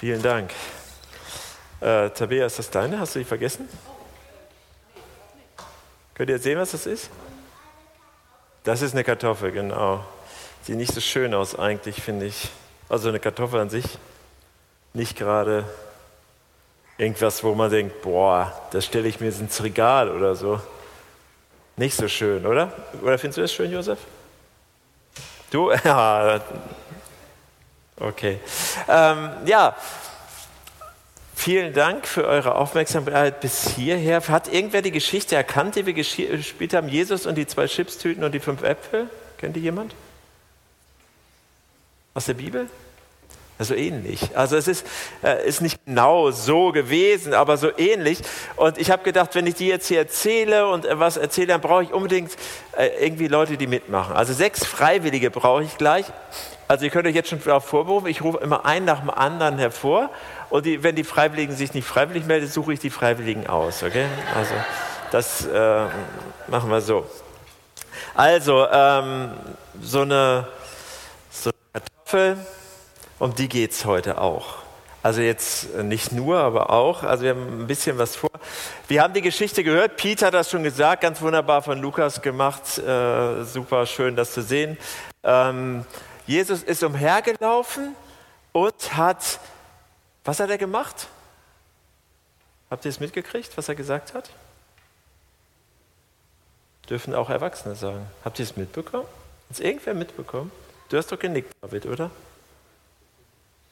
Vielen Dank. Äh, Tabea, ist das deine? Hast du die vergessen? Könnt ihr sehen, was das ist? Das ist eine Kartoffel, genau. Sieht nicht so schön aus eigentlich, finde ich. Also eine Kartoffel an sich. Nicht gerade irgendwas, wo man denkt, boah, das stelle ich mir ins Regal oder so. Nicht so schön, oder? Oder findest du das schön, Josef? Du? Ja. Okay. Ähm, ja, vielen Dank für eure Aufmerksamkeit bis hierher. Hat irgendwer die Geschichte erkannt, die wir gespielt haben? Jesus und die zwei Chipstüten und die fünf Äpfel? Kennt ihr jemand? Aus der Bibel? so ähnlich. Also es ist, äh, ist nicht genau so gewesen, aber so ähnlich. Und ich habe gedacht, wenn ich die jetzt hier erzähle und äh, was erzähle, dann brauche ich unbedingt äh, irgendwie Leute, die mitmachen. Also sechs Freiwillige brauche ich gleich. Also ihr könnt euch jetzt schon darauf vorberufen, ich rufe immer einen nach dem anderen hervor. Und die, wenn die Freiwilligen sich nicht freiwillig melden, suche ich die Freiwilligen aus. Okay? Also das äh, machen wir so. Also ähm, so eine, so eine Kartoffel um die geht es heute auch. Also jetzt nicht nur, aber auch. Also wir haben ein bisschen was vor. Wir haben die Geschichte gehört. Peter hat das schon gesagt, ganz wunderbar von Lukas gemacht. Äh, super schön, das zu sehen. Ähm, Jesus ist umhergelaufen und hat, was hat er gemacht? Habt ihr es mitgekriegt, was er gesagt hat? Dürfen auch Erwachsene sagen. Habt ihr es mitbekommen? Hat es irgendwer mitbekommen? Du hast doch genickt, David, oder?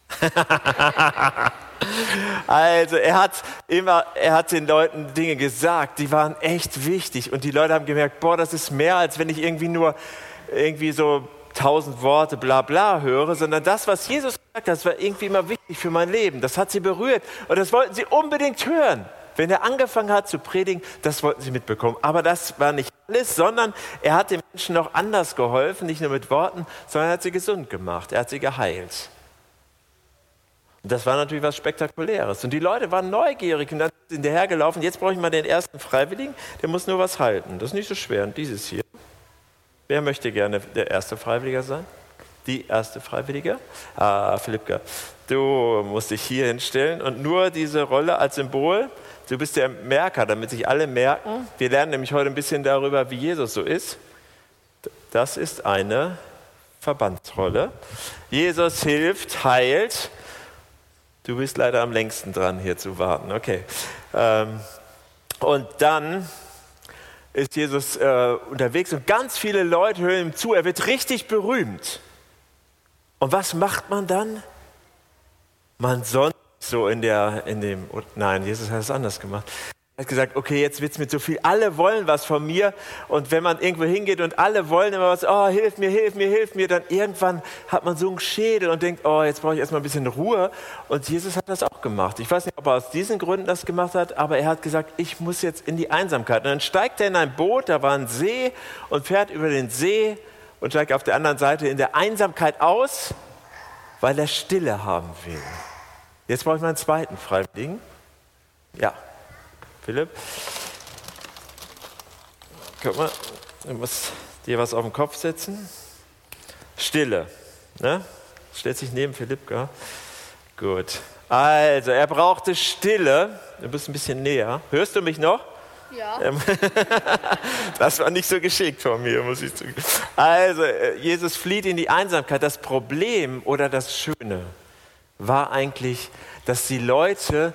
also er hat immer, er hat den Leuten Dinge gesagt, die waren echt wichtig und die Leute haben gemerkt, boah, das ist mehr, als wenn ich irgendwie nur irgendwie so tausend Worte bla bla höre, sondern das, was Jesus hat, das war irgendwie immer wichtig für mein Leben. Das hat sie berührt und das wollten sie unbedingt hören. Wenn er angefangen hat zu predigen, das wollten sie mitbekommen. Aber das war nicht alles, sondern er hat den Menschen noch anders geholfen, nicht nur mit Worten, sondern er hat sie gesund gemacht, er hat sie geheilt. Und das war natürlich was Spektakuläres. Und die Leute waren neugierig und dann sind sie hinterhergelaufen. Jetzt brauche ich mal den ersten Freiwilligen, der muss nur was halten. Das ist nicht so schwer. Und dieses hier. Wer möchte gerne der erste Freiwilliger sein? Die erste Freiwillige? Ah, Philippka, du musst dich hier hinstellen und nur diese Rolle als Symbol. Du bist der Merker, damit sich alle merken. Wir lernen nämlich heute ein bisschen darüber, wie Jesus so ist. Das ist eine Verbandsrolle. Jesus hilft, heilt Du bist leider am längsten dran, hier zu warten. Okay. Ähm, und dann ist Jesus äh, unterwegs und ganz viele Leute hören ihm zu. Er wird richtig berühmt. Und was macht man dann? Man sonnt so in der, in dem, nein, Jesus hat es anders gemacht. Er hat gesagt, okay, jetzt wird es mir zu viel. Alle wollen was von mir. Und wenn man irgendwo hingeht und alle wollen immer was, oh, hilf mir, hilf mir, hilf mir, dann irgendwann hat man so einen Schädel und denkt, oh, jetzt brauche ich erstmal ein bisschen Ruhe. Und Jesus hat das auch gemacht. Ich weiß nicht, ob er aus diesen Gründen das gemacht hat, aber er hat gesagt, ich muss jetzt in die Einsamkeit. Und dann steigt er in ein Boot, da war ein See und fährt über den See und steigt auf der anderen Seite in der Einsamkeit aus, weil er Stille haben will. Jetzt brauche ich meinen zweiten Freiwilligen. Ja, Philipp. Guck mal, du musst dir was auf den Kopf setzen. Stille. Ne? Stellt sich neben Philipp, gell? Gut. Also, er brauchte Stille. Du bist ein bisschen näher. Hörst du mich noch? Ja. Ähm, das war nicht so geschickt von mir, muss ich zugeben. Also, Jesus flieht in die Einsamkeit. Das Problem oder das Schöne war eigentlich, dass die Leute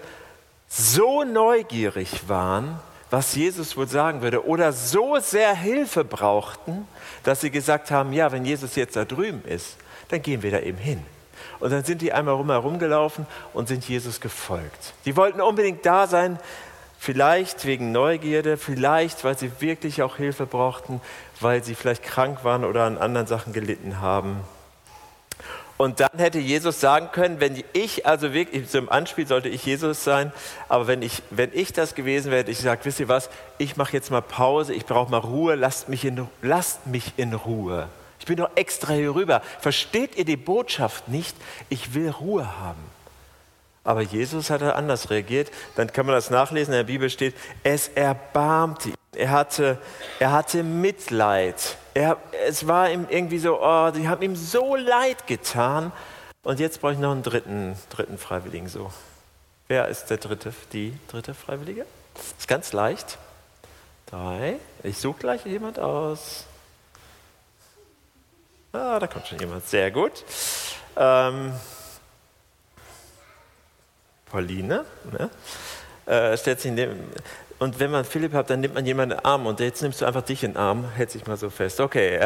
so neugierig waren, was Jesus wohl sagen würde, oder so sehr Hilfe brauchten, dass sie gesagt haben, ja, wenn Jesus jetzt da drüben ist, dann gehen wir da eben hin. Und dann sind die einmal rumherum gelaufen und sind Jesus gefolgt. Die wollten unbedingt da sein, vielleicht wegen Neugierde, vielleicht weil sie wirklich auch Hilfe brauchten, weil sie vielleicht krank waren oder an anderen Sachen gelitten haben. Und dann hätte Jesus sagen können, wenn ich, also wirklich, so im Anspiel sollte ich Jesus sein, aber wenn ich, wenn ich das gewesen wäre, ich gesagt, wisst ihr was, ich mache jetzt mal Pause, ich brauche mal Ruhe, lasst mich, in, lasst mich in Ruhe. Ich bin doch extra hier rüber. Versteht ihr die Botschaft nicht? Ich will Ruhe haben. Aber Jesus hat anders reagiert. Dann kann man das nachlesen, in der Bibel steht, es erbarmte ihn. Er hatte, er hatte Mitleid. Er, es war ihm irgendwie so, oh, sie haben ihm so leid getan. Und jetzt brauche ich noch einen dritten, dritten Freiwilligen so. Wer ist der dritte, die dritte Freiwillige? Ist ganz leicht. Drei. Ich suche gleich jemand aus. Ah, da kommt schon jemand. Sehr gut. Ähm, Pauline. Ne? Äh, stellt sich neben, und wenn man Philipp hat, dann nimmt man jemanden in den Arm. Und jetzt nimmst du einfach dich in den Arm, hält sich mal so fest. Okay,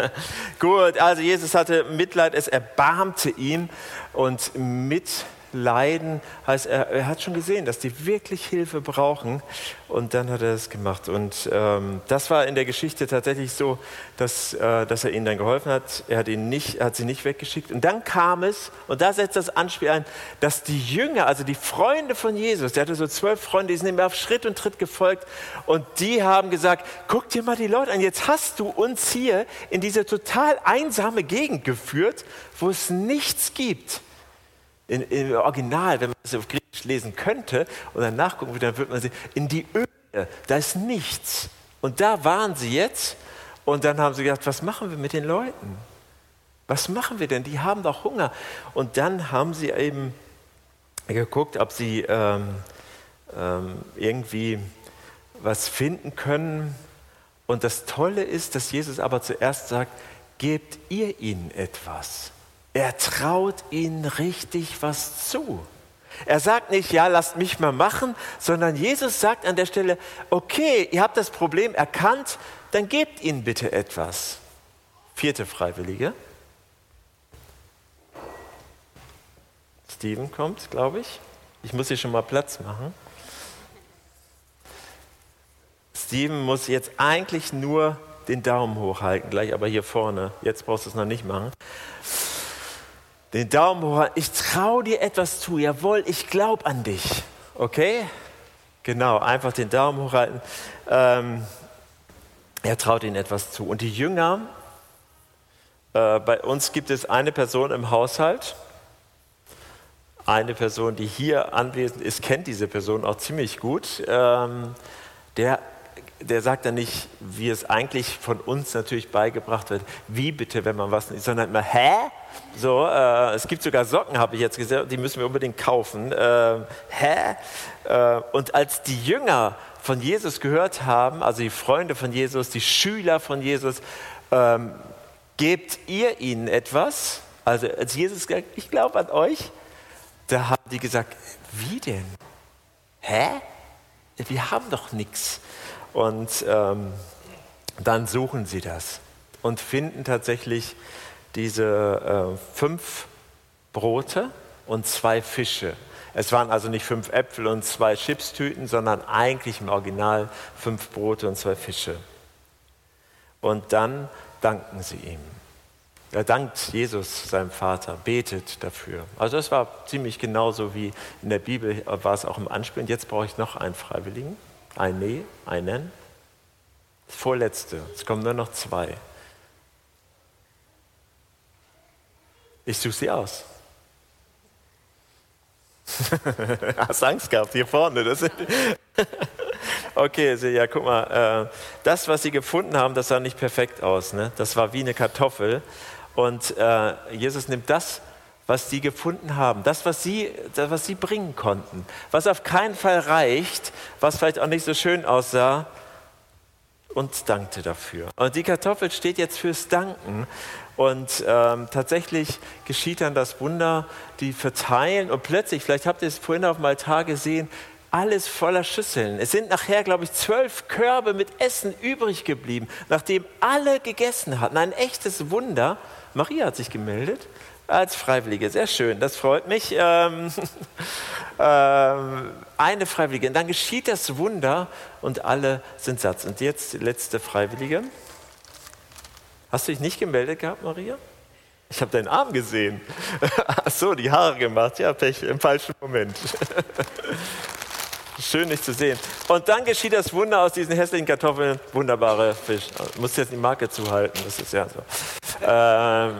gut. Also Jesus hatte Mitleid, es erbarmte ihn. Und mit leiden, heißt, er, er, hat schon gesehen, dass die wirklich Hilfe brauchen und dann hat er es gemacht. Und ähm, das war in der Geschichte tatsächlich so, dass, äh, dass er ihnen dann geholfen hat. Er hat, ihn nicht, hat sie nicht weggeschickt. Und dann kam es, und da setzt das Anspiel ein, dass die Jünger, also die Freunde von Jesus, der hatte so zwölf Freunde, die sind ihm auf Schritt und Tritt gefolgt und die haben gesagt, guck dir mal die Leute an, jetzt hast du uns hier in diese total einsame Gegend geführt, wo es nichts gibt in, im Original, wenn man das auf Griechisch lesen könnte und dann nachgucken würde, dann würde man sehen, in die Öde, da ist nichts. Und da waren sie jetzt und dann haben sie gedacht, was machen wir mit den Leuten? Was machen wir denn? Die haben doch Hunger. Und dann haben sie eben geguckt, ob sie ähm, ähm, irgendwie was finden können. Und das Tolle ist, dass Jesus aber zuerst sagt, gebt ihr ihnen etwas. Er traut ihnen richtig was zu. Er sagt nicht, ja, lasst mich mal machen, sondern Jesus sagt an der Stelle, okay, ihr habt das Problem erkannt, dann gebt ihnen bitte etwas. Vierte Freiwillige. Steven kommt, glaube ich. Ich muss hier schon mal Platz machen. Steven muss jetzt eigentlich nur den Daumen hochhalten, gleich aber hier vorne. Jetzt brauchst du es noch nicht machen den Daumen hoch. Ich traue dir etwas zu. Jawohl, ich glaube an dich. Okay? Genau, einfach den Daumen hochhalten. Ähm, er traut ihnen etwas zu. Und die Jünger, äh, bei uns gibt es eine Person im Haushalt. Eine Person, die hier anwesend ist, kennt diese Person auch ziemlich gut. Ähm, der der sagt dann nicht, wie es eigentlich von uns natürlich beigebracht wird, wie bitte, wenn man was nicht, sondern immer, hä? So, äh, es gibt sogar Socken, habe ich jetzt gesehen, die müssen wir unbedingt kaufen. Äh, hä? Äh, und als die Jünger von Jesus gehört haben, also die Freunde von Jesus, die Schüler von Jesus, ähm, gebt ihr ihnen etwas? Also als Jesus gesagt, ich glaube an euch, da haben die gesagt, wie denn? Hä? Wir haben doch nichts. Und ähm, dann suchen sie das und finden tatsächlich diese äh, fünf Brote und zwei Fische. Es waren also nicht fünf Äpfel und zwei Chipstüten, sondern eigentlich im Original fünf Brote und zwei Fische. Und dann danken sie ihm. Er dankt Jesus, seinem Vater, betet dafür. Also das war ziemlich genauso wie in der Bibel war es auch im Anspiel. Und jetzt brauche ich noch einen Freiwilligen. Eine, einen. Das vorletzte. Es kommen nur noch zwei. Ich suche sie aus. Hast Angst gehabt hier vorne. Das okay, ja, guck mal. Äh, das, was sie gefunden haben, das sah nicht perfekt aus. Ne? Das war wie eine Kartoffel. Und äh, Jesus nimmt das, was sie gefunden haben, das was sie, das, was sie bringen konnten, was auf keinen Fall reicht, was vielleicht auch nicht so schön aussah, und dankte dafür. Und die Kartoffel steht jetzt fürs Danken. Und ähm, tatsächlich geschieht dann das Wunder, die verteilen und plötzlich, vielleicht habt ihr es vorhin auf dem Altar gesehen, alles voller Schüsseln. Es sind nachher, glaube ich, zwölf Körbe mit Essen übrig geblieben, nachdem alle gegessen hatten. Ein echtes Wunder. Maria hat sich gemeldet als Freiwillige. Sehr schön, das freut mich. Ähm, ähm, eine Freiwillige. Und dann geschieht das Wunder und alle sind satt. Und jetzt die letzte Freiwillige. Hast du dich nicht gemeldet gehabt, Maria? Ich habe deinen Arm gesehen. Ach so, die Haare gemacht. Ja, Pech, im falschen Moment. Schön, dich zu sehen. Und dann geschieht das Wunder aus diesen hässlichen Kartoffeln. Wunderbare Fisch. Muss jetzt die Marke zuhalten. Das ist ja so. Ähm,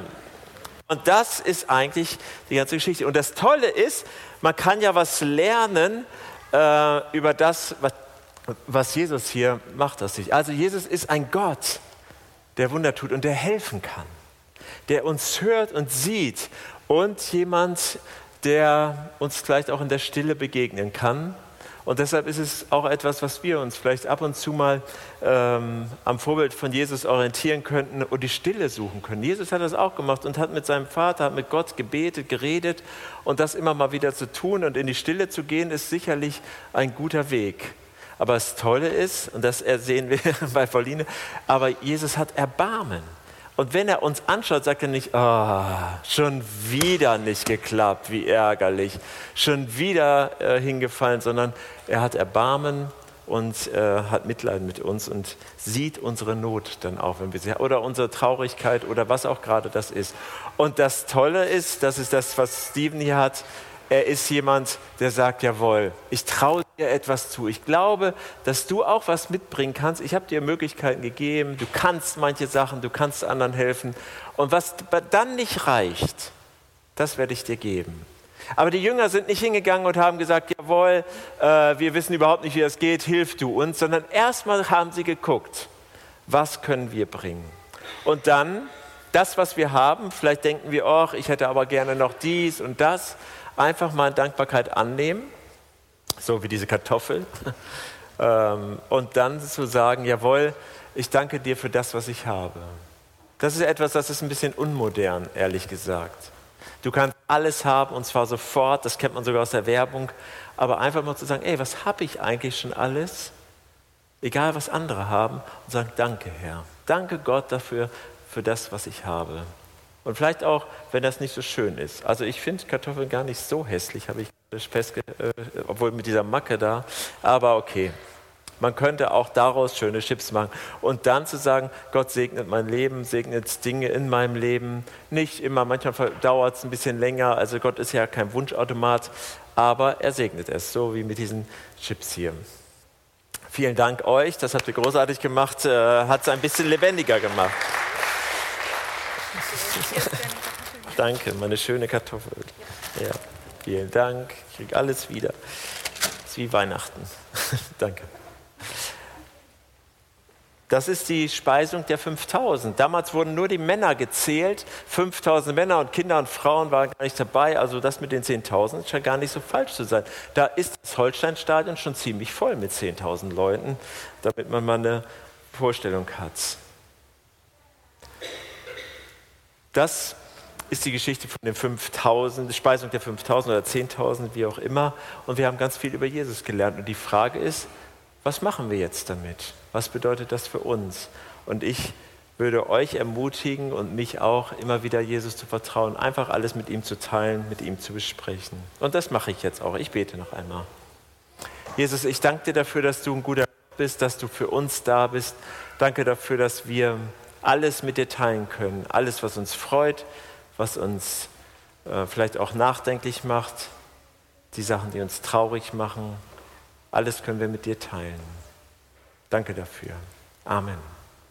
und das ist eigentlich die ganze Geschichte. Und das Tolle ist, man kann ja was lernen äh, über das, was, was Jesus hier macht aus sich. Also Jesus ist ein Gott, der Wunder tut und der helfen kann, der uns hört und sieht und jemand, der uns vielleicht auch in der Stille begegnen kann. Und deshalb ist es auch etwas, was wir uns vielleicht ab und zu mal ähm, am Vorbild von Jesus orientieren könnten und die Stille suchen können. Jesus hat das auch gemacht und hat mit seinem Vater, hat mit Gott gebetet, geredet und das immer mal wieder zu tun und in die Stille zu gehen, ist sicherlich ein guter Weg. Aber das Tolle ist, und das sehen wir bei Pauline, aber Jesus hat Erbarmen. Und wenn er uns anschaut, sagt er nicht, oh, schon wieder nicht geklappt, wie ärgerlich, schon wieder äh, hingefallen, sondern er hat Erbarmen und äh, hat Mitleid mit uns und sieht unsere Not dann auch, wenn wir sie oder unsere Traurigkeit oder was auch gerade das ist. Und das Tolle ist, das ist das, was Steven hier hat, er ist jemand, der sagt, jawohl, ich traue dir etwas zu. Ich glaube, dass du auch was mitbringen kannst. Ich habe dir Möglichkeiten gegeben, du kannst manche Sachen, du kannst anderen helfen. Und was dann nicht reicht, das werde ich dir geben. Aber die Jünger sind nicht hingegangen und haben gesagt, jawohl, äh, wir wissen überhaupt nicht, wie das geht, hilf du uns, sondern erstmal haben sie geguckt, was können wir bringen. Und dann das, was wir haben, vielleicht denken wir, oh, ich hätte aber gerne noch dies und das einfach mal Dankbarkeit annehmen, so wie diese Kartoffel, ähm, und dann zu sagen, jawohl, ich danke dir für das, was ich habe. Das ist etwas, das ist ein bisschen unmodern, ehrlich gesagt. Du kannst alles haben und zwar sofort, das kennt man sogar aus der Werbung, aber einfach mal zu sagen, ey, was habe ich eigentlich schon alles? Egal, was andere haben, und sagen, danke Herr. Danke Gott dafür, für das, was ich habe. Und vielleicht auch, wenn das nicht so schön ist. Also ich finde Kartoffeln gar nicht so hässlich, habe ich festgestellt, äh, obwohl mit dieser Macke da. Aber okay, man könnte auch daraus schöne Chips machen. Und dann zu sagen, Gott segnet mein Leben, segnet Dinge in meinem Leben. Nicht immer, manchmal dauert es ein bisschen länger. Also Gott ist ja kein Wunschautomat, aber er segnet es, so wie mit diesen Chips hier. Vielen Dank euch, das habt ihr großartig gemacht, äh, hat es ein bisschen lebendiger gemacht. Danke, meine schöne Kartoffel. Ja, vielen Dank. Ich kriege alles wieder. Das ist wie Weihnachten. Danke. Das ist die Speisung der 5000. Damals wurden nur die Männer gezählt. 5000 Männer und Kinder und Frauen waren gar nicht dabei. Also das mit den 10.000 scheint gar nicht so falsch zu sein. Da ist das Holsteinstadion schon ziemlich voll mit 10.000 Leuten, damit man mal eine Vorstellung hat. Das ist die Geschichte von den 5000, Speisung der 5000 oder 10.000, wie auch immer. Und wir haben ganz viel über Jesus gelernt. Und die Frage ist, was machen wir jetzt damit? Was bedeutet das für uns? Und ich würde euch ermutigen und mich auch immer wieder Jesus zu vertrauen, einfach alles mit ihm zu teilen, mit ihm zu besprechen. Und das mache ich jetzt auch. Ich bete noch einmal. Jesus, ich danke dir dafür, dass du ein guter bist, dass du für uns da bist. Danke dafür, dass wir alles mit dir teilen können. Alles, was uns freut, was uns äh, vielleicht auch nachdenklich macht, die Sachen, die uns traurig machen. Alles können wir mit dir teilen. Danke dafür. Amen.